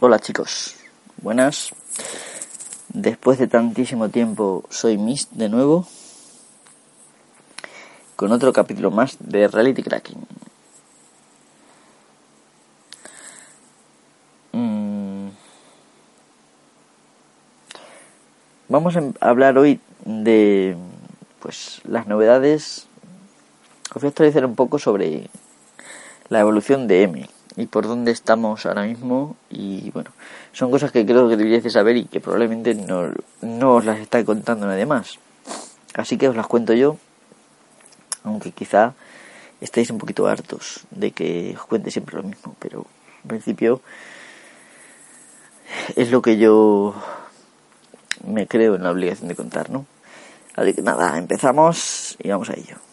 Hola chicos, buenas. Después de tantísimo tiempo soy Mist de nuevo con otro capítulo más de Reality Cracking. Mm. Vamos a hablar hoy de pues las novedades. Os voy a actualizar un poco sobre la evolución de M y por dónde estamos ahora mismo y bueno, son cosas que creo que deberíais de saber y que probablemente no, no os las está contando nadie más. Así que os las cuento yo, aunque quizá estéis un poquito hartos de que os cuente siempre lo mismo, pero en principio es lo que yo me creo en la obligación de contar, ¿no? Así que nada, empezamos y vamos a ello.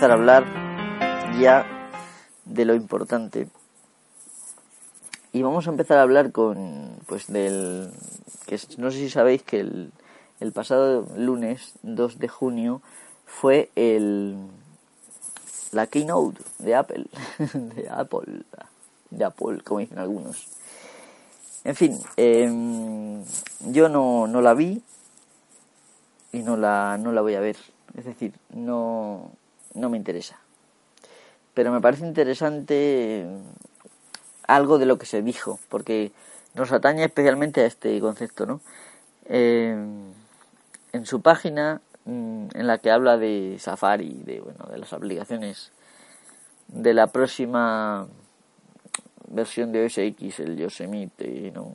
Empezar a hablar ya de lo importante. Y vamos a empezar a hablar con, pues, del, que no sé si sabéis que el, el pasado lunes 2 de junio fue el, la keynote de Apple, de Apple, de Apple, como dicen algunos. En fin, em, yo no, no la vi y no la, no la voy a ver. Es decir, no, no me interesa. Pero me parece interesante algo de lo que se dijo, porque nos atañe especialmente a este concepto, ¿no? Eh, en su página, mm, en la que habla de Safari, de, bueno, de las aplicaciones de la próxima versión de OS X, el Yosemite, no,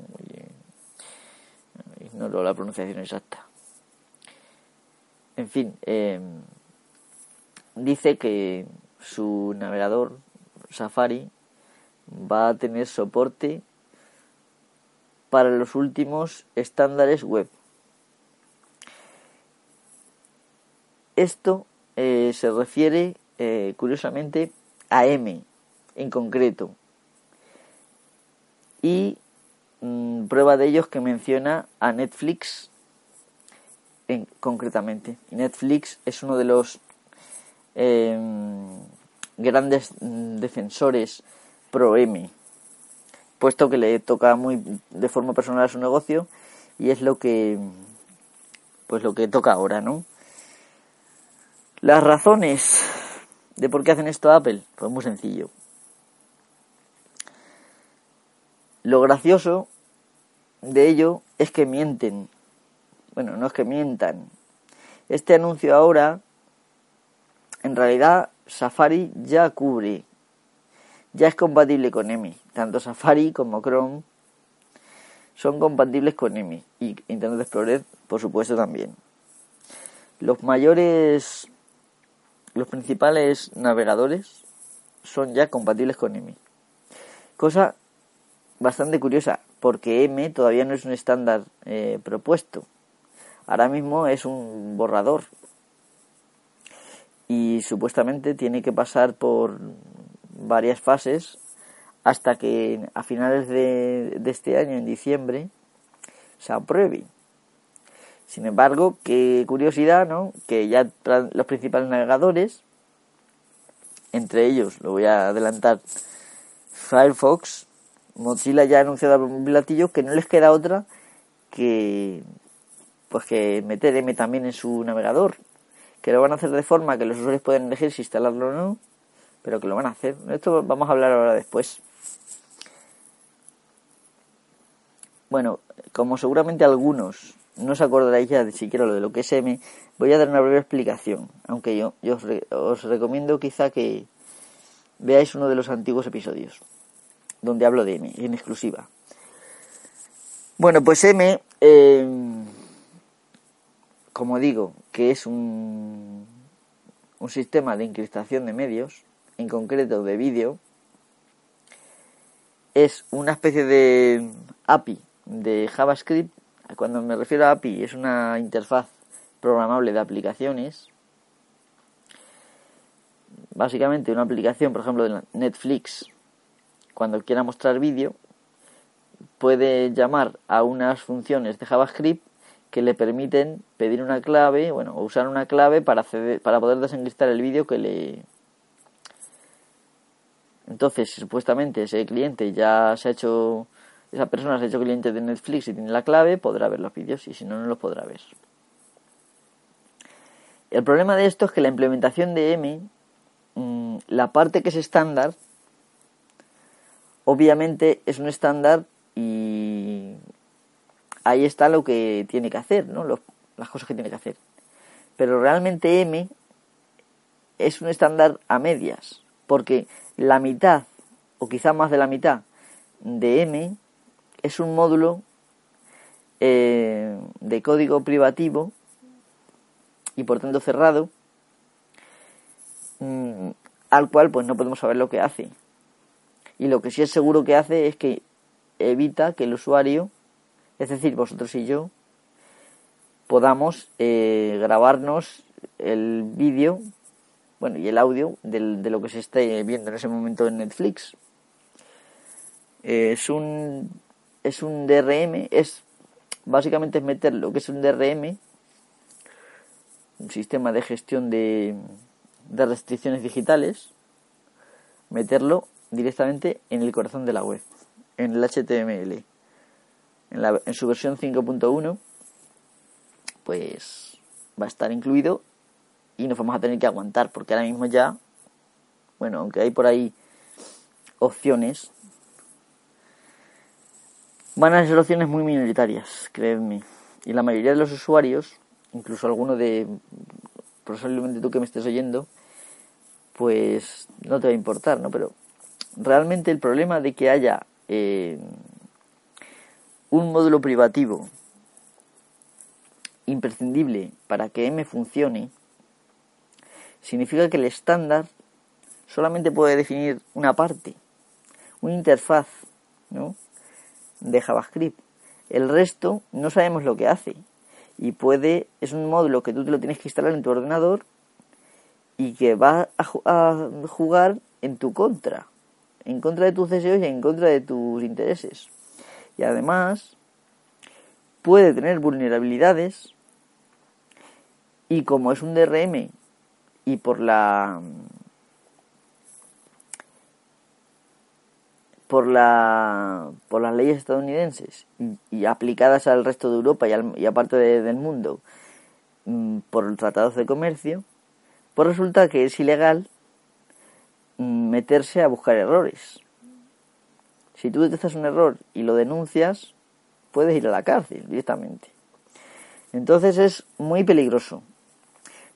ignoro la pronunciación exacta. En fin, eh, dice que su navegador Safari va a tener soporte para los últimos estándares web. Esto eh, se refiere eh, curiosamente a M en concreto. Y mm, prueba de ello es que menciona a Netflix en, concretamente. Netflix es uno de los Em, grandes defensores pro M, puesto que le toca muy de forma personal a su negocio y es lo que pues lo que toca ahora, ¿no? Las razones de por qué hacen esto Apple, pues muy sencillo. Lo gracioso de ello es que mienten. Bueno, no es que mientan. Este anuncio ahora en realidad Safari ya cubre, ya es compatible con EMI. Tanto Safari como Chrome son compatibles con EMI y Internet Explorer, por supuesto, también. Los mayores, los principales navegadores son ya compatibles con EMI. Cosa bastante curiosa, porque M todavía no es un estándar eh, propuesto. Ahora mismo es un borrador y supuestamente tiene que pasar por varias fases hasta que a finales de, este año, en diciembre, se apruebe. Sin embargo, qué curiosidad, ¿no? Que ya los principales navegadores, entre ellos, lo voy a adelantar, Firefox, Mozilla ya ha anunciado un platillo que no les queda otra que pues que meter M también en su navegador que lo van a hacer de forma que los usuarios pueden elegir si instalarlo o no, pero que lo van a hacer. Esto vamos a hablar ahora después. Bueno, como seguramente algunos no os acordaréis ya de siquiera lo de lo que es M, voy a dar una breve explicación, aunque yo, os, os recomiendo quizá que veáis uno de los antiguos episodios, donde hablo de M en exclusiva. Bueno, pues M, eh, como digo, que es un, sistema de encriptación de medios, en concreto de vídeo, es una especie de API de JavaScript. Cuando me refiero a API, es una interfaz programable de aplicaciones. Básicamente una aplicación, por ejemplo, de Netflix, cuando quiera mostrar vídeo, puede llamar a unas funciones de JavaScript que le permiten pedir una clave, bueno, o usar una clave para, para poder desencriptar el vídeo que le... Entonces, supuestamente ese cliente ya se ha hecho, esa persona se ha hecho cliente de Netflix y tiene la clave, podrá ver los vídeos y si no, no los podrá ver. El problema de esto es que la implementación de M, mm, la parte que es estándar, obviamente es un estándar y ahí está lo que tiene que hacer, ¿no? las cosas que tiene que hacer. Pero realmente M es un estándar a medias, porque la mitad, o quizá más de la mitad, de M es un módulo eh, de código privativo y por tanto cerrado, mm, al cual pues no podemos saber lo que hace. Y lo que sí es seguro que hace es que evita que el usuario, es decir, vosotros y yo, podamos eh, grabarnos el vídeo, bueno, y el audio de lo que se esté viendo en ese momento en Netflix. Eh, es un es un DRM, es básicamente es meter lo que es un DRM, un sistema de gestión de, de restricciones digitales, meterlo directamente en el corazón de la web en el HTML. En, la, en su versión 5.1, pues va a estar incluido y nos vamos a tener que aguantar, porque ahora mismo ya, bueno, aunque hay por ahí opciones, van a ser opciones muy minoritarias, créeme. Y la mayoría de los usuarios, incluso alguno de, posiblemente tú que me estés oyendo, pues no te va a importar, ¿no? Pero realmente el problema de que haya eh, un módulo privativo imprescindible para que M funcione, significa que el estándar solamente puede definir una parte, una interfaz ¿no? de JavaScript. El resto no sabemos lo que hace y puede es un módulo que tú te lo tienes que instalar en tu ordenador y que va a jugar en tu contra en contra de tus deseos y en contra de tus intereses. Y además puede tener vulnerabilidades y como es un DRM y por la por la por las leyes estadounidenses y, aplicadas al resto de Europa y, al, y aparte del mundo mm, por tratados de comercio pues resulta que es ilegal meterse a buscar errores. Si tú detectas un error y lo denuncias, puedes ir a la cárcel directamente. Entonces es muy peligroso.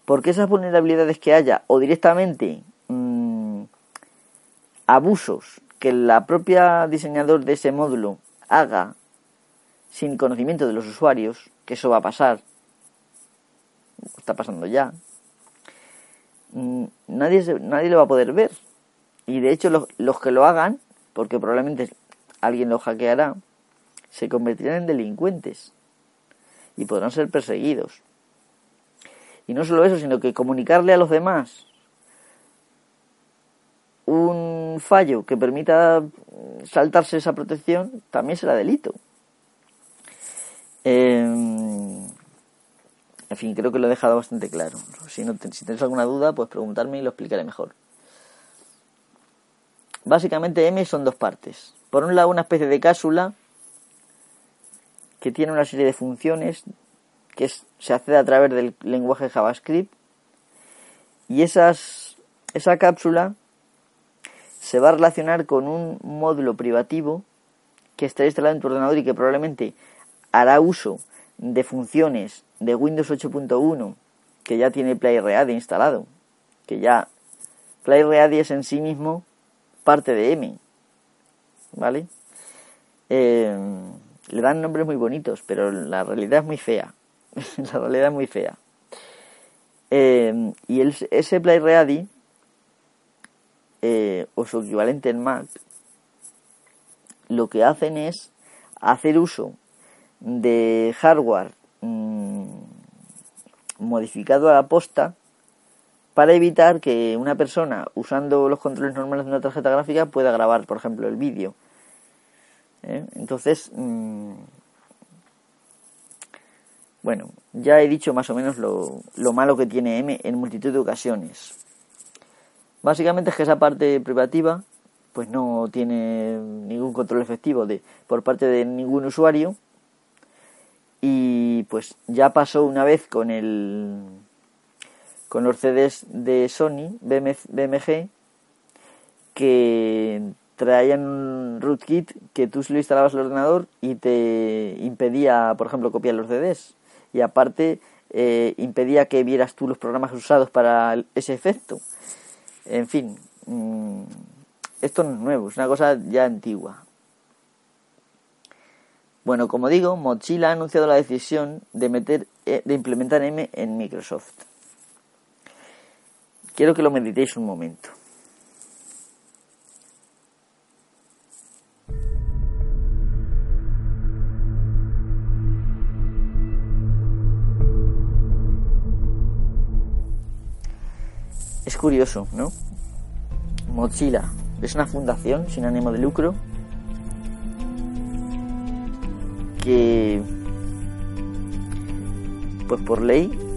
Porque esas vulnerabilidades que haya o directamente mm, abusos que la propia diseñador de ese módulo haga sin conocimiento de los usuarios, que eso va a pasar, está pasando ya, mm, nadie, nadie lo va a poder ver. Y de hecho los, los que lo hagan, porque probablemente alguien lo hackeará, se convertirán en delincuentes y podrán ser perseguidos. Y no solo eso, sino que comunicarle a los demás un fallo que permita saltarse esa protección también será delito. Em, en fin, creo que lo he dejado bastante claro. Si, no, si alguna duda, pues preguntarme y lo explicaré mejor. Básicamente M son dos partes. Por un lado una especie de cápsula que tiene una serie de funciones que se accede a través del lenguaje JavaScript y esas, esa cápsula se va a relacionar con un módulo privativo que está instalado en tu ordenador y que probablemente hará uso de funciones de Windows 8.1 que ya tiene PlayReady instalado, que ya PlayReady es en sí mismo parte de M, ¿vale? Eh, le dan nombres muy bonitos, pero la realidad es muy fea. la realidad es muy fea. Eh, y el, ese Play Ready, eh, o su equivalente en Mac, lo que hacen es hacer uso de hardware mmm, modificado a la posta para evitar que una persona usando los controles normales de una tarjeta gráfica pueda grabar, por ejemplo, el vídeo. ¿Eh? Entonces, mmm, bueno, ya he dicho más o menos lo, lo, malo que tiene M en multitud de ocasiones. Básicamente es que esa parte privativa pues no tiene ningún control efectivo de, por parte de ningún usuario y pues ya pasó una vez con el con los CDs de Sony BMG que traían un rootkit que tú lo instalabas al ordenador y te impedía, por ejemplo, copiar los CDs y aparte eh, impedía que vieras tú los programas usados para ese efecto. En fin, mmm, esto no es nuevo, es una cosa ya antigua. Bueno, como digo, Mozilla ha anunciado la decisión de meter eh, de implementar M en Microsoft. Quiero que lo meditéis un momento. Es curioso, ¿no? Mozilla es una fundación sin ánimo de lucro que, pues por ley,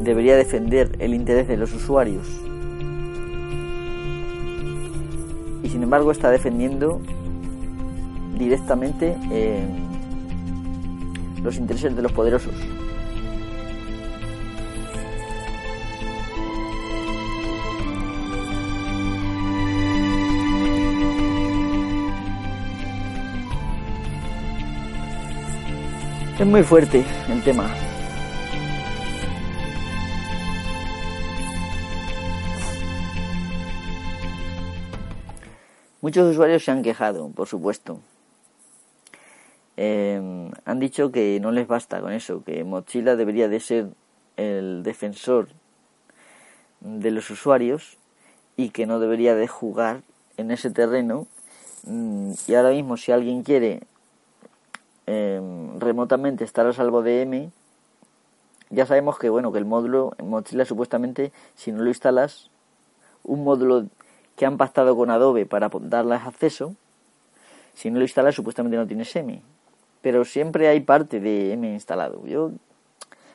debería defender el interés de los usuarios. Y sin embargo está defendiendo directamente eh, los intereses de los poderosos. Es muy fuerte el tema. Muchos usuarios se han quejado, por supuesto. Eh, han dicho que no les basta con eso, que Mozilla debería de ser el defensor de los usuarios y que no debería de jugar en ese terreno. Mm, y ahora mismo si alguien quiere eh, remotamente estar a salvo de M, ya sabemos que bueno que el módulo en supuestamente si no lo instalas, un módulo que han pactado con Adobe para darles acceso, si no lo instalas supuestamente no tienes M, pero siempre hay parte de M instalado. Yo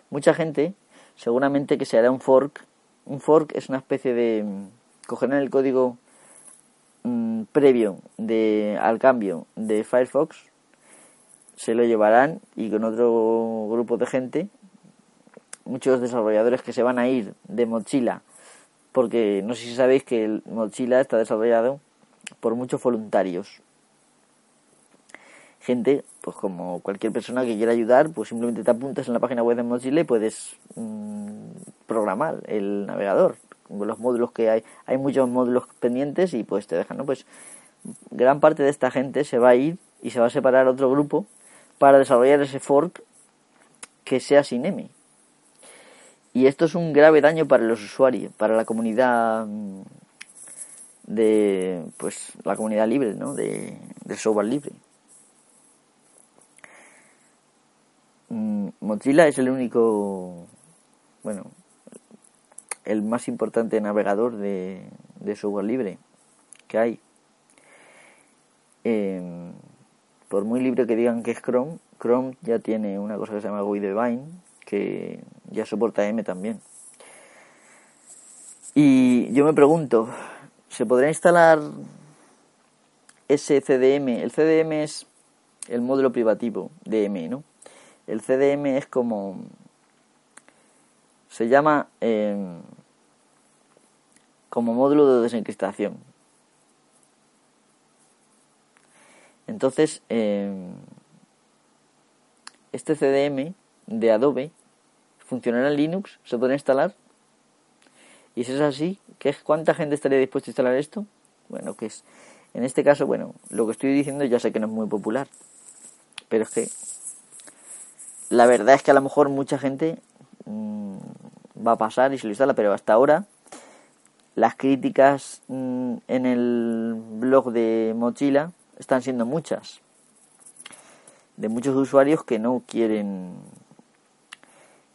mucha gente seguramente que se hará un fork. Un fork es una especie de coger el código mmm, previo de al cambio de Firefox se lo llevarán y con otro grupo de gente, muchos desarrolladores que se van a ir de Mochila, porque no sé si sabéis que el Mochila está desarrollado por muchos voluntarios. Gente, pues como cualquier persona que quiera ayudar, pues simplemente te apuntas en la página web de Mozilla y puedes mmm, programar el navegador con los módulos que hay. Hay muchos módulos pendientes y pues te dejan, ¿no? Pues gran parte de esta gente se va a ir y se va a separar otro grupo para desarrollar ese fork que sea sin M. Y esto es un grave daño para los usuarios, para la comunidad mm, de pues la comunidad libre, ¿no? de, software libre. Mm, Mozilla es el único, bueno, el más importante navegador de, software libre que hay. Eh, por muy libre que digan que es Chrome, Chrome ya tiene una cosa que se llama GUI que ya soporta M también. Y yo me pregunto, ¿se podrá instalar ese CDM? El CDM es el módulo privativo de M, ¿no? El CDM es como... se llama eh, como módulo de desencriptación. Entonces, eh, este CDM de Adobe funcionará en Linux, se puede instalar. Y si es así, ¿qué, ¿cuánta gente estaría dispuesta a instalar esto? Bueno, que es, en este caso, bueno, lo que estoy diciendo ya sé que no es muy popular, pero es que la verdad es que a lo mejor mucha gente mm, va a pasar y se lo instala, pero hasta ahora las críticas mm, en el blog de Mochila están siendo muchas. De muchos usuarios que no quieren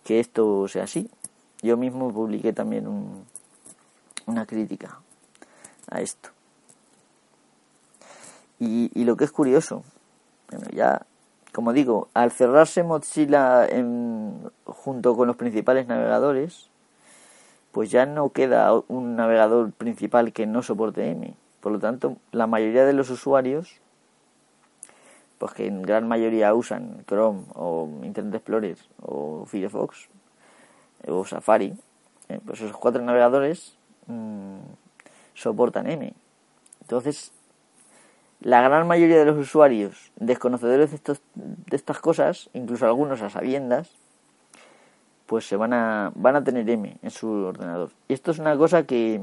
que esto sea así. Yo mismo publiqué también una crítica a esto. Y, lo que es curioso, bueno, ya, como digo, al cerrarse Mozilla junto con los principales navegadores, pues ya no queda un navegador principal que no soporte M. Por lo tanto, la mayoría de los usuarios, pues que en gran mayoría usan Chrome o Internet Explorer o Firefox o Safari, eh, pues esos cuatro navegadores mmm, soportan M. Entonces, la gran mayoría de los usuarios desconocedores de, estos, de estas cosas, incluso algunos a sabiendas, pues se van a, van a tener M en su ordenador. Y esto es una cosa que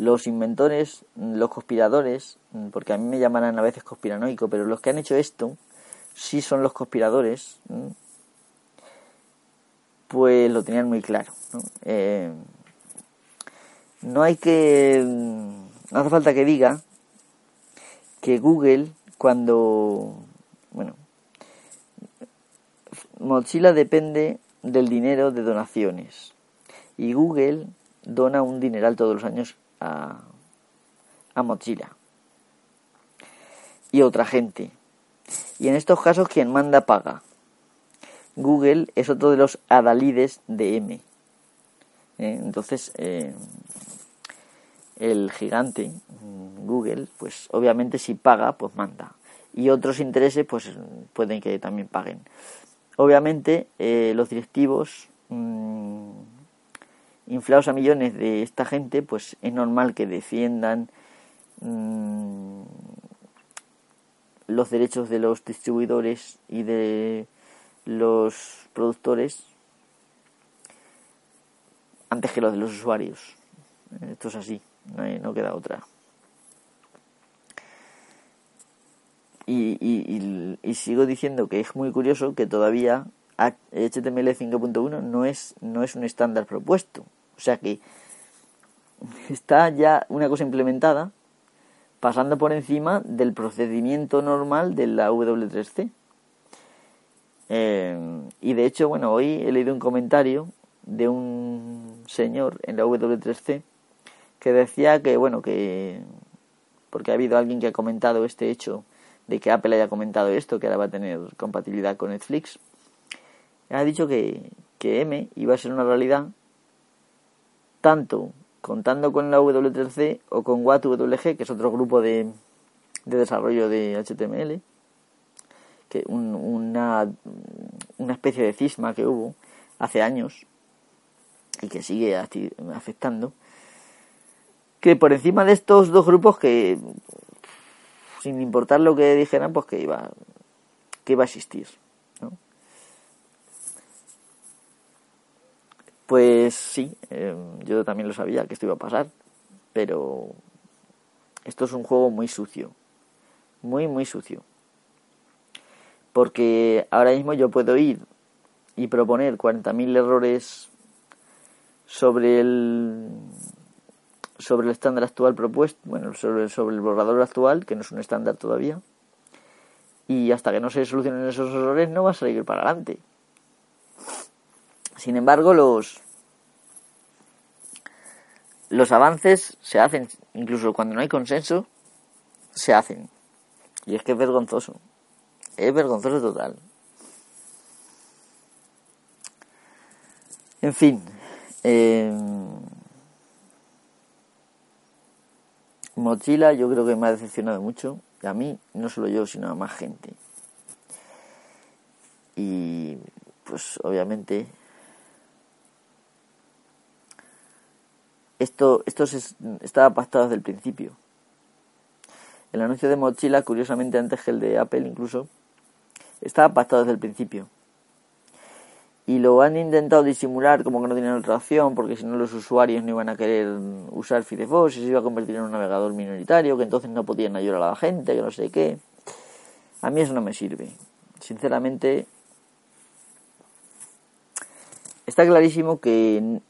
los inventores, los conspiradores, porque a mí me llamarán a veces conspiranoico, pero los que han hecho esto, sí son los conspiradores, pues lo tenían muy claro. ¿no? Eh, no hay que, no hace falta que diga que Google cuando, bueno, Mozilla depende del dinero de donaciones y Google dona un dineral todos los años a, a Mozilla y otra gente. Y en estos casos quien manda paga. Google es otro de los adalides de M. ¿Eh? Entonces, eh, el gigante Google, pues obviamente si paga, pues manda. Y otros intereses, pues pueden que también paguen. Obviamente eh, los directivos mmm, inflados a millones de esta gente, pues es normal que defiendan mmm, los derechos de los distribuidores y de los productores antes que los de los usuarios. Esto es así, no queda otra. Y, y, y, sigo diciendo que es muy curioso que todavía HTML 5.1 no es, no es un estándar propuesto. O sea que está ya una cosa implementada pasando por encima del procedimiento normal de la W3C. Eh, y de hecho, bueno, hoy he leído un comentario de un señor en la W3C que decía que, bueno, que porque ha habido alguien que ha comentado este hecho de que Apple haya comentado esto, que ahora va a tener compatibilidad con Netflix, ha dicho que, que M iba a ser una realidad tanto contando con la W3C o con WATWG, que es otro grupo de, de desarrollo de HTML, que una, una especie de cisma que hubo hace años y que sigue afectando, que por encima de estos dos grupos que sin importar lo que dijeran, pues que iba, que iba a existir. Pues sí, eh, yo también lo sabía que esto iba a pasar, pero esto es un juego muy sucio, muy, muy sucio. Porque ahora mismo yo puedo ir y proponer 40.000 errores sobre el sobre el estándar actual propuesto, bueno, sobre, sobre el borrador actual, que no es un estándar todavía, y hasta que no se solucionen esos errores no va a salir para adelante. Sin embargo, los, los avances se hacen, incluso cuando no hay consenso, se hacen. Y es que es vergonzoso. Es vergonzoso total. En fin. Eh, Mozilla yo creo que me ha decepcionado mucho, y a mí, no solo yo, sino a más gente. Y pues obviamente esto, esto se, estaba pactado desde el principio. El anuncio de Mozilla, curiosamente antes que el de Apple incluso, estaba pactado desde el principio y lo han intentado disimular como que no tienen otra opción porque si no los usuarios no iban a querer usar Firefox y se iba a convertir en un navegador minoritario que entonces no podían ayudar a la gente que no sé qué A mí eso no me sirve. Sinceramente, está clarísimo que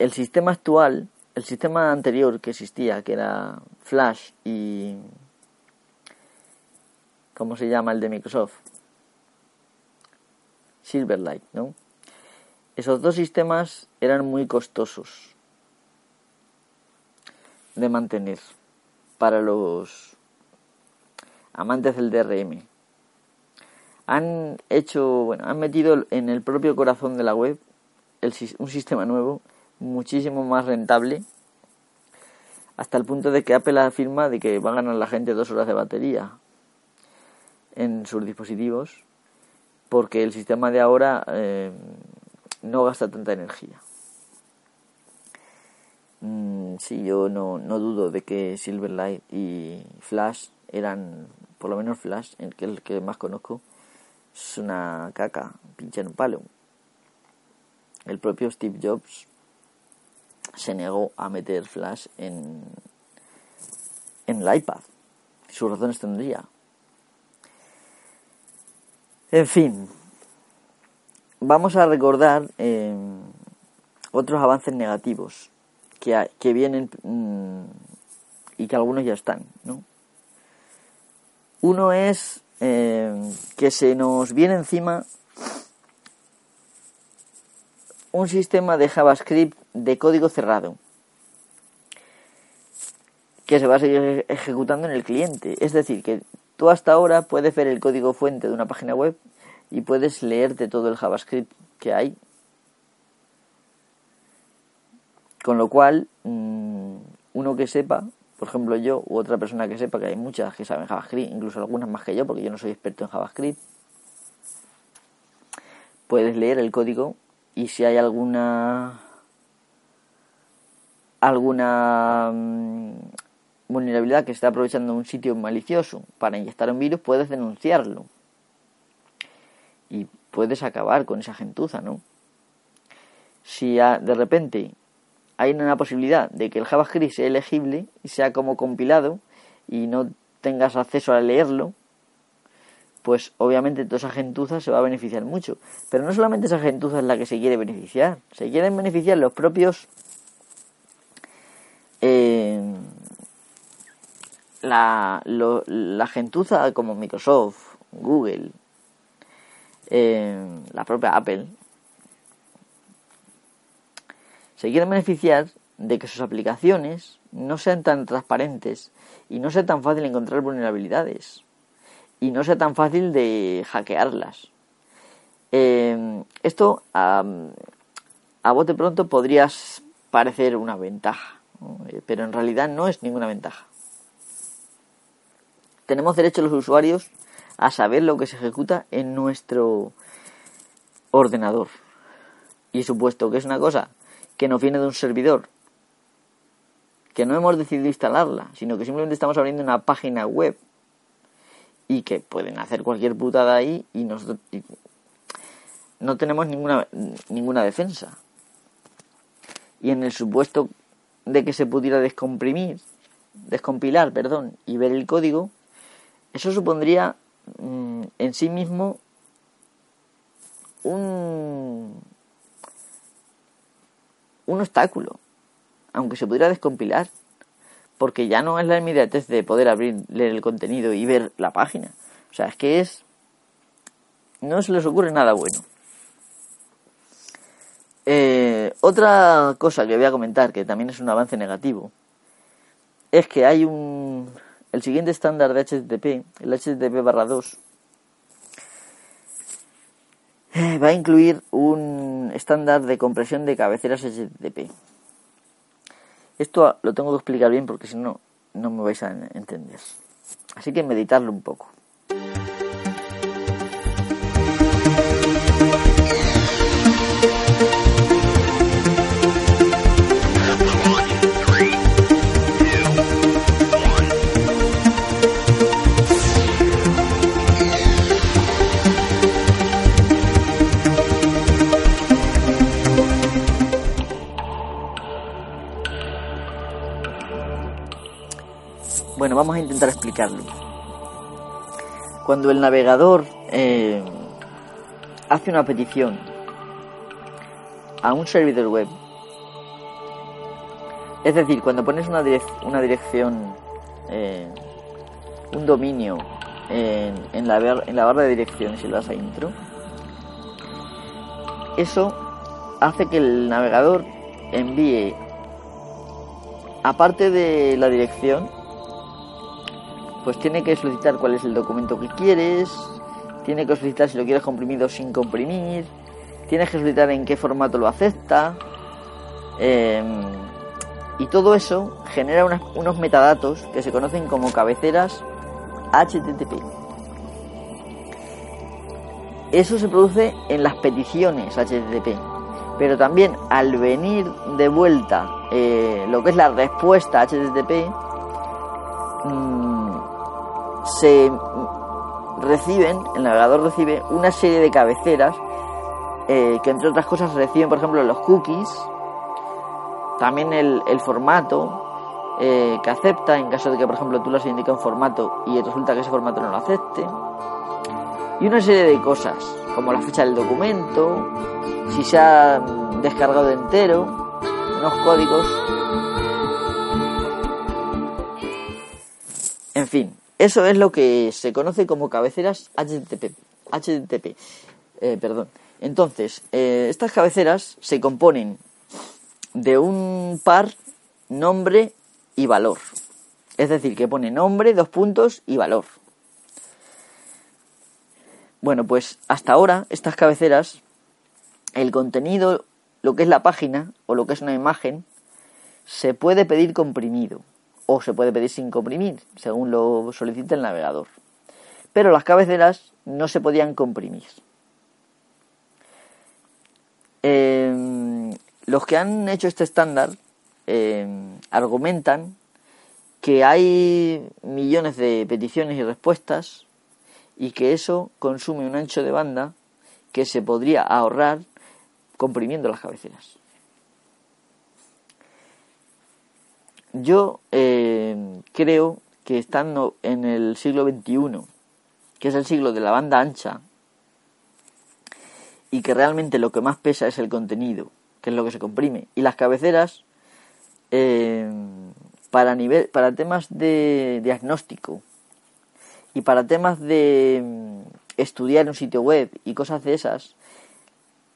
el sistema actual, el sistema anterior que existía, que era Flash y... ¿Cómo se llama el de Microsoft? Silverlight, ¿no? Esos dos sistemas eran muy costosos de mantener para los amantes del DRM. Han hecho, bueno, han metido en el propio corazón de la web un sistema nuevo, muchísimo más rentable, hasta el punto de que Apple afirma de que va a ganar la gente dos horas de batería en sus dispositivos, porque el sistema de ahora eh, no gasta tanta energía. Mm, sí, yo no, no dudo de que Silverlight y Flash eran, por lo menos Flash, el que, el que más conozco, es una caca, pinche en un palo. El propio Steve Jobs se negó a meter Flash en, en el iPad. Sus razones tendría. En fin, vamos a recordar eh, otros avances negativos que, que vienen mm, y que algunos ya están. ¿no? Uno es eh, que se nos viene encima un sistema de JavaScript de código cerrado que se va a seguir ejecutando en el cliente. Es decir, que tú hasta ahora puedes ver el código fuente de una página web y puedes leerte todo el JavaScript que hay. Con lo cual, mm, uno que sepa, por ejemplo yo u otra persona que sepa, que hay muchas que saben JavaScript, incluso algunas más que yo, porque yo no soy experto en JavaScript, puedes leer el código y si hay alguna alguna mm, vulnerabilidad que está aprovechando un sitio malicioso para inyectar un virus, puedes denunciarlo. Y puedes acabar con esa gentuza, ¿no? Si de repente hay una posibilidad de que el JavaScript sea elegible y sea como compilado y no tengas acceso a leerlo, pues obviamente toda esa gentuza se va a beneficiar mucho. Pero no solamente esa gentuza es la que se quiere beneficiar, se quieren beneficiar los propios... Eh, la, la gentuza como Microsoft, Google, eh, la propia Apple, se quieren beneficiar de que sus aplicaciones no sean tan transparentes y no sea tan fácil encontrar vulnerabilidades y no sea tan fácil de hackearlas. Eh, esto a, a bote pronto podrías parecer una ventaja, eh, pero en realidad no es ninguna ventaja. Tenemos derecho los usuarios a saber lo que se ejecuta en nuestro ordenador. Y supuesto que es una cosa que nos viene de un servidor, que no hemos decidido instalarla, sino que simplemente estamos abriendo una página web y que pueden hacer cualquier putada ahí y nosotros no tenemos ninguna ninguna defensa. Y en el supuesto de que se pudiera descomprimir, descompilar, perdón, y ver el código, eso supondría mm, en sí mismo un un obstáculo, aunque se pudiera descompilar porque ya no es la inmediatez de poder abrir, leer el contenido y ver la página. O sea, es que es... No se les ocurre nada bueno. Eh, otra cosa que voy a comentar, que también es un avance negativo, es que hay un... El siguiente estándar de HTTP, el HTTP barra 2, eh, va a incluir un estándar de compresión de cabeceras HTTP. Esto lo tengo que explicar bien porque si no, no me vais a entender. Así que meditarlo un poco. Bueno, vamos a intentar explicarlo. cuando el navegador eh, hace una petición a un servidor web, es decir, cuando pones una, dirección, eh, un dominio en, la, en la barra de direcciones y le das a intro, eso hace que el navegador envíe, aparte de la dirección, pues tiene que solicitar cuál es el documento que quieres, tiene que solicitar si lo quieres comprimido sin comprimir, tienes que solicitar en qué formato lo acepta, em, y todo eso genera unos metadatos que se conocen como cabeceras HTTP. Eso se produce en las peticiones HTTP, pero también al venir de vuelta eh, lo que es la respuesta HTTP, mm, se reciben, el navegador recibe una serie de cabeceras eh, que entre otras cosas reciben, por ejemplo, los cookies, también el, formato, eh, que acepta en caso de que, por ejemplo, tú le has indicado un formato y resulta que ese formato no lo acepte. Y una serie de cosas, como la fecha del documento, si se ha descargado entero, unos códigos. En fin, eso es lo que se conoce como cabeceras HTTP. HTTP eh, perdón. Entonces, eh, estas cabeceras se componen de un par nombre y valor. Es decir, que pone nombre, dos puntos y valor. Bueno, pues hasta ahora estas cabeceras, el contenido, lo que es la página o lo que es una imagen, se puede pedir comprimido o se puede pedir sin comprimir, según lo solicite el navegador. Pero las cabeceras no se podían comprimir. Em, los que han hecho este estándar eh, argumentan que hay millones de peticiones y respuestas y que eso consume un ancho de banda que se podría ahorrar comprimiendo las cabeceras. Yo eh, creo que estando en el siglo XXI, que es el siglo de la banda ancha, y que realmente lo que más pesa es el contenido, que es lo que se comprime, y las cabeceras eh, para, nivel, para temas de diagnóstico y para temas de mm, estudiar un sitio web y cosas de esas,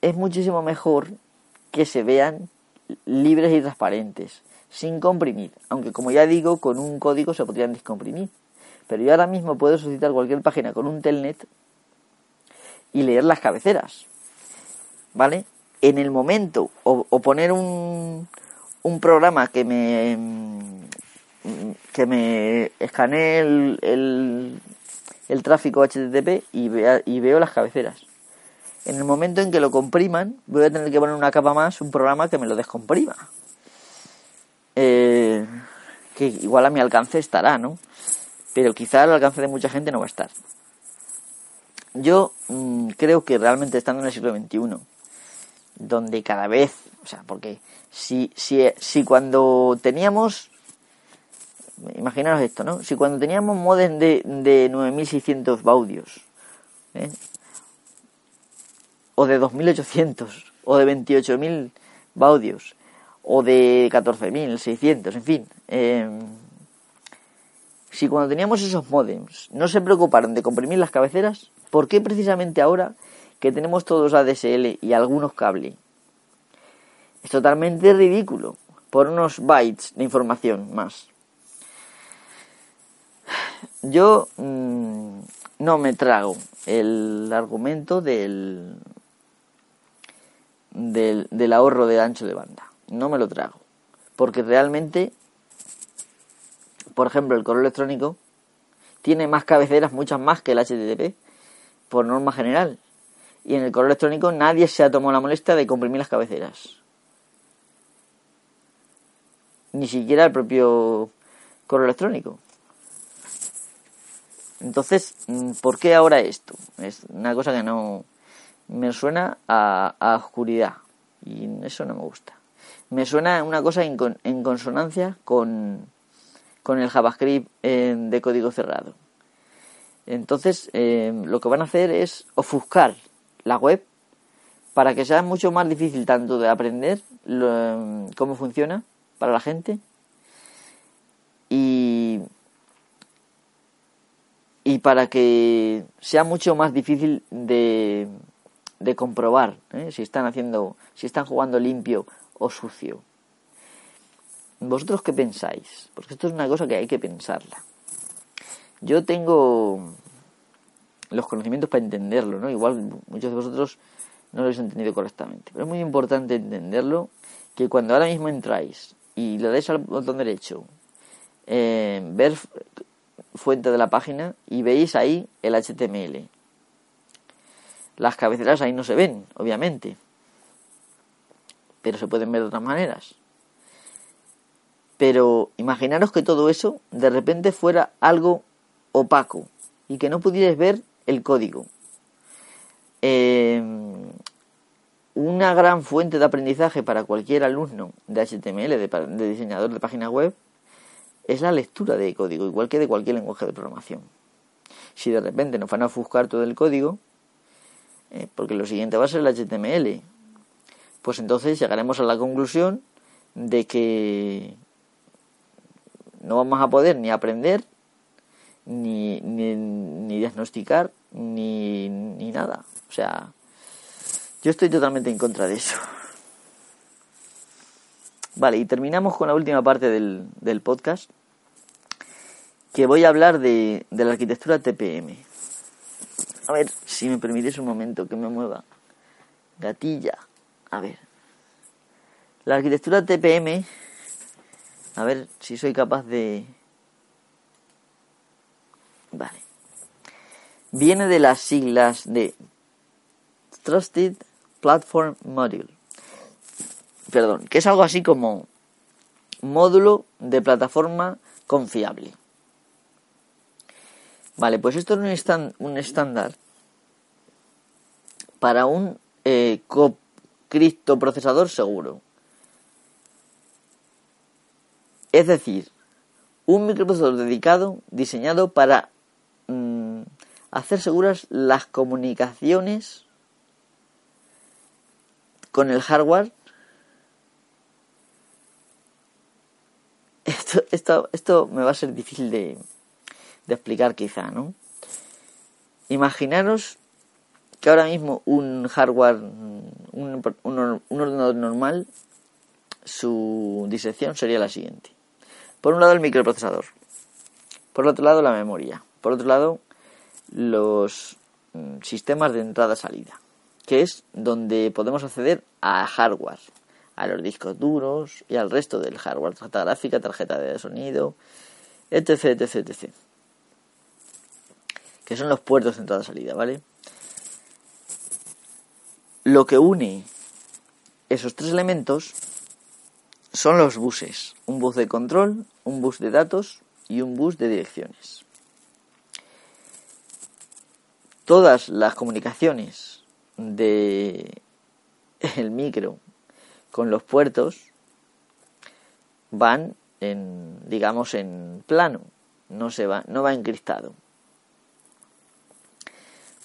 es muchísimo mejor que se vean libres y transparentes, sin comprimir, aunque como ya digo, con un código se podrían descomprimir. Pero yo ahora mismo puedo solicitar cualquier página con un telnet y leer las cabeceras, ¿vale? En el momento, o poner un, un programa que me que me escanee el, el, tráfico HTTP y, vea, y veo las cabeceras. En el momento en que lo compriman, voy a tener que poner una capa más, un programa que me lo descomprima. Eh, que igual a mi alcance estará, ¿no? Pero quizá al alcance de mucha gente no va a estar. Yo mm, creo que realmente estando en el siglo XXI, donde cada vez, o sea, porque si, si, si cuando teníamos, imaginaros esto, ¿no? Si cuando teníamos modem de, de 9600 baudios, ¿eh? o de 2800, o de 28000 baudios, o de 14600, en fin, em, si cuando teníamos esos modems no se preocuparon de comprimir las cabeceras, ¿por qué precisamente ahora que tenemos todos ADSL y algunos cable es totalmente ridículo por unos bytes de información más. Yo mm, no me trago el argumento del, del, del ahorro de ancho de banda. No me lo trago. Porque realmente, por ejemplo, el correo electrónico tiene más cabeceras, muchas más que el HTTP, por norma general. Y en el correo electrónico nadie se ha tomado la molestia de comprimir las cabeceras ni siquiera el propio correo electrónico. Entonces, mm, ¿por qué ahora esto? Es una cosa que no me suena a, oscuridad y eso no me gusta. Me suena una cosa en, en consonancia con, con el JavaScript de código cerrado. Entonces, eh, lo que van a hacer es ofuscar la web para que sea mucho más difícil tanto de aprender cómo funciona para la gente y, y para que sea mucho más difícil de, de comprobar ¿eh? si están haciendo, si están jugando limpio o sucio. ¿Vosotros qué pensáis? Porque esto es una cosa que hay que pensarla. Yo tengo los conocimientos para entenderlo, ¿no? Igual muchos de vosotros no lo habéis entendido correctamente. Pero es muy importante entenderlo que cuando ahora mismo entráis y le dais al botón derecho, eh, ver fuente de la página y veis ahí el HTML. Las cabeceras ahí no se ven, obviamente, pero se pueden ver de otras maneras. Pero imaginaros que todo eso de repente fuera algo opaco y que no pudierais ver el código. Eh, una gran fuente de aprendizaje para cualquier alumno de HTML, de, diseñador de página web, es la lectura de código, igual que de cualquier lenguaje de programación. Si de repente nos van a ofuscar todo el código, eh, porque lo siguiente va a ser el HTML, pues entonces llegaremos a la conclusión de que no vamos a poder ni aprender, ni, ni, diagnosticar, ni, ni nada. O sea, yo estoy totalmente en contra de eso. Vale, y terminamos con la última parte del, del podcast, que voy a hablar de, de la arquitectura TPM. A ver, si me permites un momento que me mueva. Gatilla. A ver. La arquitectura TPM a ver si soy capaz de... Vale. Viene de las siglas de Trusted Platform Module. Perdón, que es algo así como módulo de plataforma confiable. Vale, pues esto es un, estándar para un eh, criptoprocesador seguro. Es decir, un microprocesador dedicado, diseñado para mm, hacer seguras las comunicaciones con el hardware. Esto, esto, esto me va a ser difícil de, de explicar quizá, ¿no? Imaginaros que ahora mismo un hardware, un, un, ordenador normal, su disección sería la siguiente. Por un lado el microprocesador, por otro lado la memoria, por otro lado los mm, sistemas de entrada-salida, que es donde podemos acceder a hardware, a los discos duros y al resto del hardware, tarjeta gráfica, tarjeta de sonido, etc, etc, etc. Que son los puertos de entrada-salida, ¿vale? Lo que une esos tres elementos son los buses. Un bus de control, un bus de datos y un bus de direcciones. Todas las comunicaciones de el micro con los puertos van en digamos en plano, no se va no va encristado.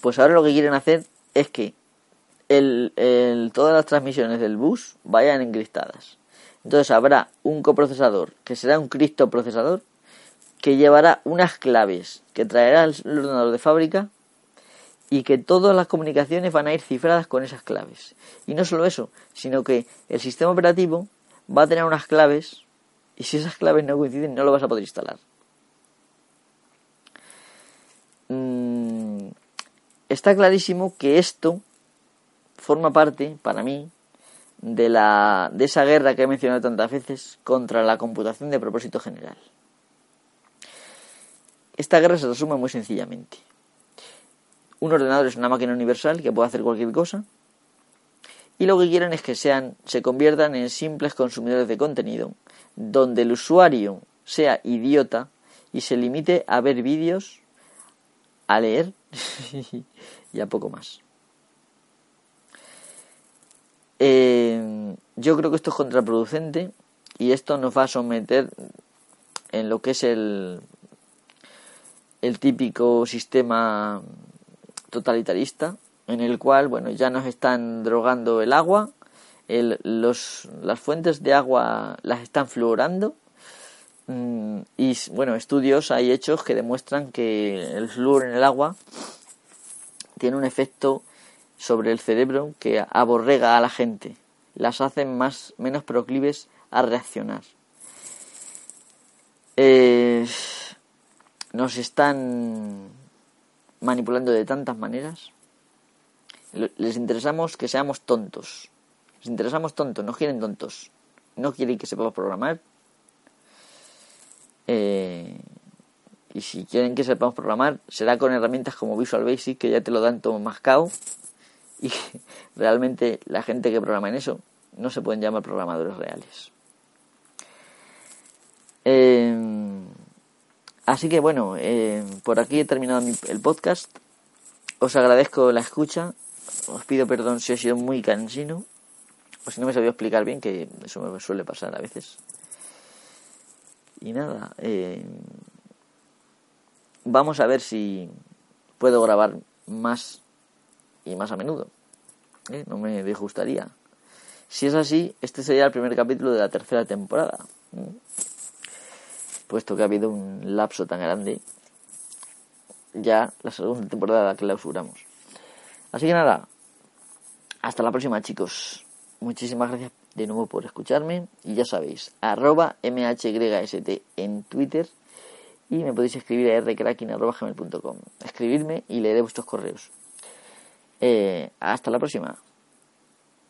Pues ahora lo que quieren hacer es que el, todas las transmisiones del bus vayan encristadas. Entonces habrá un coprocesador que será un criptoprocesador que llevará unas claves que traerá el ordenador de fábrica y que todas las comunicaciones van a ir cifradas con esas claves. Y no solo eso, sino que el sistema operativo va a tener unas claves y si esas claves no coinciden no lo vas a poder instalar. Mm, está clarísimo que esto forma parte, para mí, de, la, de esa guerra que he mencionado tantas veces contra la computación de propósito general. Esta guerra se resume muy sencillamente. Un ordenador es una máquina universal que puede hacer cualquier cosa y lo que quieren es que sean, se conviertan en simples consumidores de contenido, donde el usuario sea idiota y se limite a ver vídeos, a leer y a poco más. Eh, yo creo que esto es contraproducente y esto nos va a someter en lo que es el el típico sistema totalitarista en el cual, bueno, ya nos están drogando el agua, el, los, las fuentes de agua las están fluorando mm, y, bueno, estudios hay hechos que demuestran que el flúor en el agua tiene un efecto sobre el cerebro que aborrega a la gente, las hace más, menos proclives a reaccionar. Nos están manipulando de tantas maneras. Les interesamos que seamos tontos. Les interesamos tontos, no quieren tontos. No quieren que sepamos programar. Eh, y si quieren que sepamos programar, será con herramientas como Visual Basic, que ya te lo dan todo mascado. Y realmente la gente que programa en eso no se pueden llamar programadores reales. Eh, así que bueno, eh, por aquí he terminado el podcast. Os agradezco la escucha. Os pido perdón si he sido muy cansino. O si no me sabía explicar bien, que eso me suele pasar a veces. Y nada, eh, vamos a ver si puedo grabar más y más a menudo. No me disgustaría. Si es así, este sería el primer capítulo de la tercera temporada puesto que ha habido un lapso tan grande, ya la segunda temporada la clausuramos. Así que nada, hasta la próxima chicos. Muchísimas gracias de nuevo por escucharme y ya sabéis, arroba mhyst en Twitter y me podéis escribir a rcracking.com. Escribirme y leeré vuestros correos. Eh, hasta la próxima.